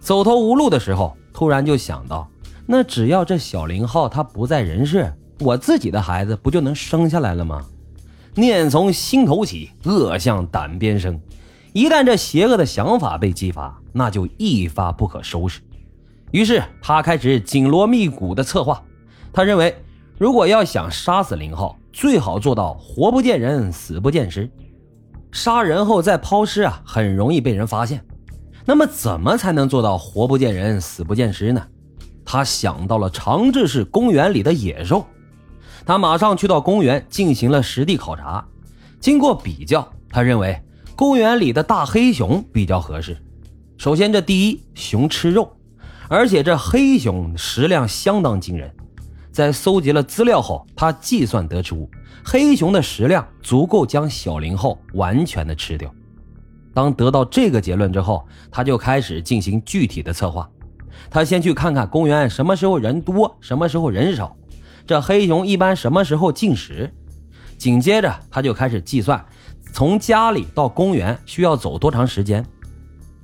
走投无路的时候，突然就想到，那只要这小林浩他不在人世，我自己的孩子不就能生下来了吗？念从心头起，恶向胆边生。一旦这邪恶的想法被激发，那就一发不可收拾。于是他开始紧锣密鼓的策划。他认为，如果要想杀死林浩，最好做到活不见人，死不见尸。杀人后再抛尸啊，很容易被人发现。那么，怎么才能做到活不见人，死不见尸呢？他想到了长治市公园里的野兽。他马上去到公园进行了实地考察。经过比较，他认为。公园里的大黑熊比较合适。首先，这第一，熊吃肉，而且这黑熊食量相当惊人。在搜集了资料后，他计算得出黑熊的食量足够将小林浩完全的吃掉。当得到这个结论之后，他就开始进行具体的策划。他先去看看公园什么时候人多，什么时候人少，这黑熊一般什么时候进食。紧接着，他就开始计算。从家里到公园需要走多长时间？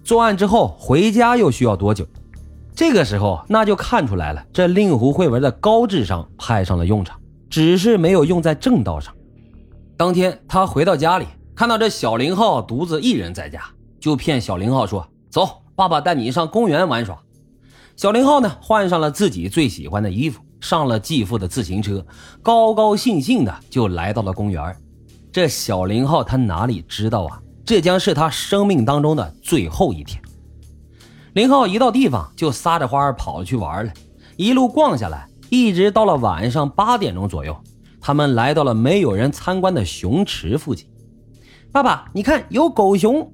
作案之后回家又需要多久？这个时候那就看出来了，这令狐慧文的高智商派上了用场，只是没有用在正道上。当天他回到家里，看到这小林浩独自一人在家，就骗小林浩说：“走，爸爸带你上公园玩耍。”小林浩呢，换上了自己最喜欢的衣服，上了继父的自行车，高高兴兴的就来到了公园。这小林浩他哪里知道啊？这将是他生命当中的最后一天。林浩一到地方就撒着欢跑去玩了，一路逛下来，一直到了晚上八点钟左右，他们来到了没有人参观的熊池附近。爸爸，你看有狗熊！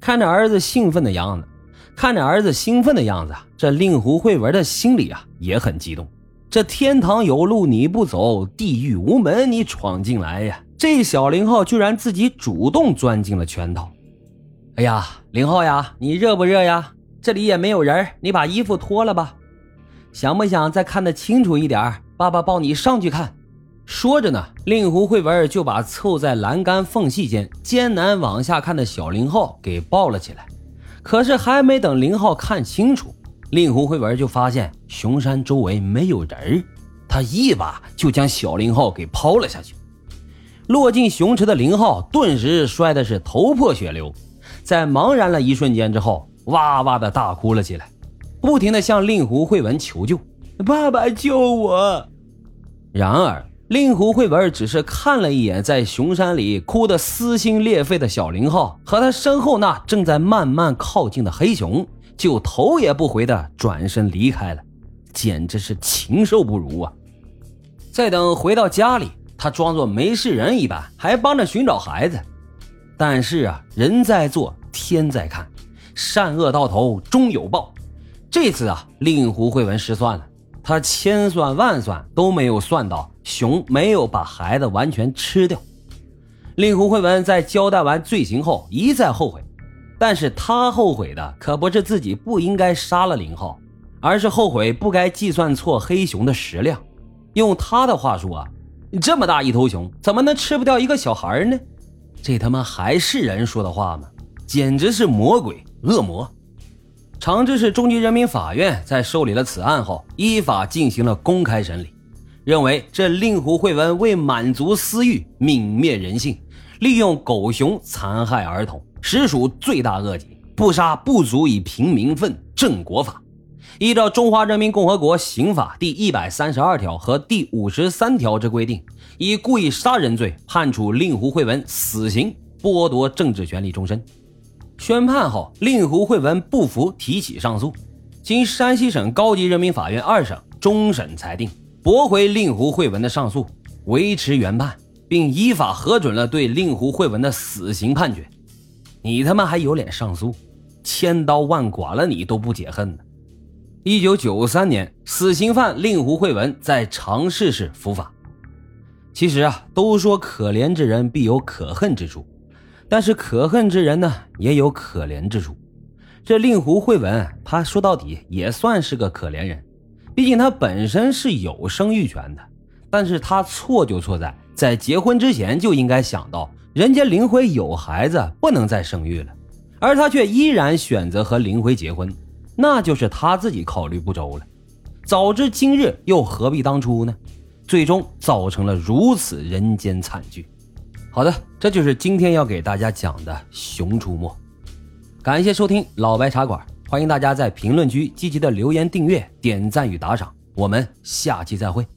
看着儿子兴奋的样子，看着儿子兴奋的样子，这令狐慧文的心里啊也很激动。这天堂有路你不走，地狱无门你闯进来呀！这小林浩居然自己主动钻进了圈套。哎呀，林浩呀，你热不热呀？这里也没有人，你把衣服脱了吧。想不想再看得清楚一点？爸爸抱你上去看。说着呢，令狐慧文就把凑在栏杆缝隙间艰难往下看的小林浩给抱了起来。可是还没等林浩看清楚，令狐慧文就发现熊山周围没有人，他一把就将小林浩给抛了下去。落进熊池的林浩顿时摔的是头破血流，在茫然了一瞬间之后，哇哇的大哭了起来，不停的向令狐慧文求救：“爸爸救我！”然而，令狐慧文只是看了一眼在熊山里哭得撕心裂肺的小林浩和他身后那正在慢慢靠近的黑熊，就头也不回的转身离开了，简直是禽兽不如啊！再等回到家里。他装作没事人一般，还帮着寻找孩子。但是啊，人在做，天在看，善恶到头终有报。这次啊，令狐慧文失算了，他千算万算都没有算到熊没有把孩子完全吃掉。令狐慧文在交代完罪行后一再后悔，但是他后悔的可不是自己不应该杀了林浩，而是后悔不该计算错黑熊的食量。用他的话说啊。这么大一头熊，怎么能吃不掉一个小孩呢？这他妈还是人说的话吗？简直是魔鬼恶魔！长治市中级人民法院在受理了此案后，依法进行了公开审理，认为这令狐慧文为满足私欲，泯灭人性，利用狗熊残害儿童，实属罪大恶极，不杀不足以平民愤，正国法。依照《中华人民共和国刑法》第一百三十二条和第五十三条之规定，以故意杀人罪判处令狐慧文死刑，剥夺政治权利终身。宣判后，令狐慧文不服，提起上诉，经山西省高级人民法院二审终审裁定，驳回令狐慧文的上诉，维持原判，并依法核准了对令狐慧文的死刑判决。你他妈还有脸上诉？千刀万剐了你都不解恨呢！一九九三年，死刑犯令狐慧文在长试市伏法。其实啊，都说可怜之人必有可恨之处，但是可恨之人呢，也有可怜之处。这令狐慧文，他说到底也算是个可怜人，毕竟他本身是有生育权的。但是他错就错在，在结婚之前就应该想到，人家林辉有孩子，不能再生育了，而他却依然选择和林辉结婚。那就是他自己考虑不周了。早知今日，又何必当初呢？最终造成了如此人间惨剧。好的，这就是今天要给大家讲的《熊出没》。感谢收听老白茶馆，欢迎大家在评论区积极的留言、订阅、点赞与打赏。我们下期再会。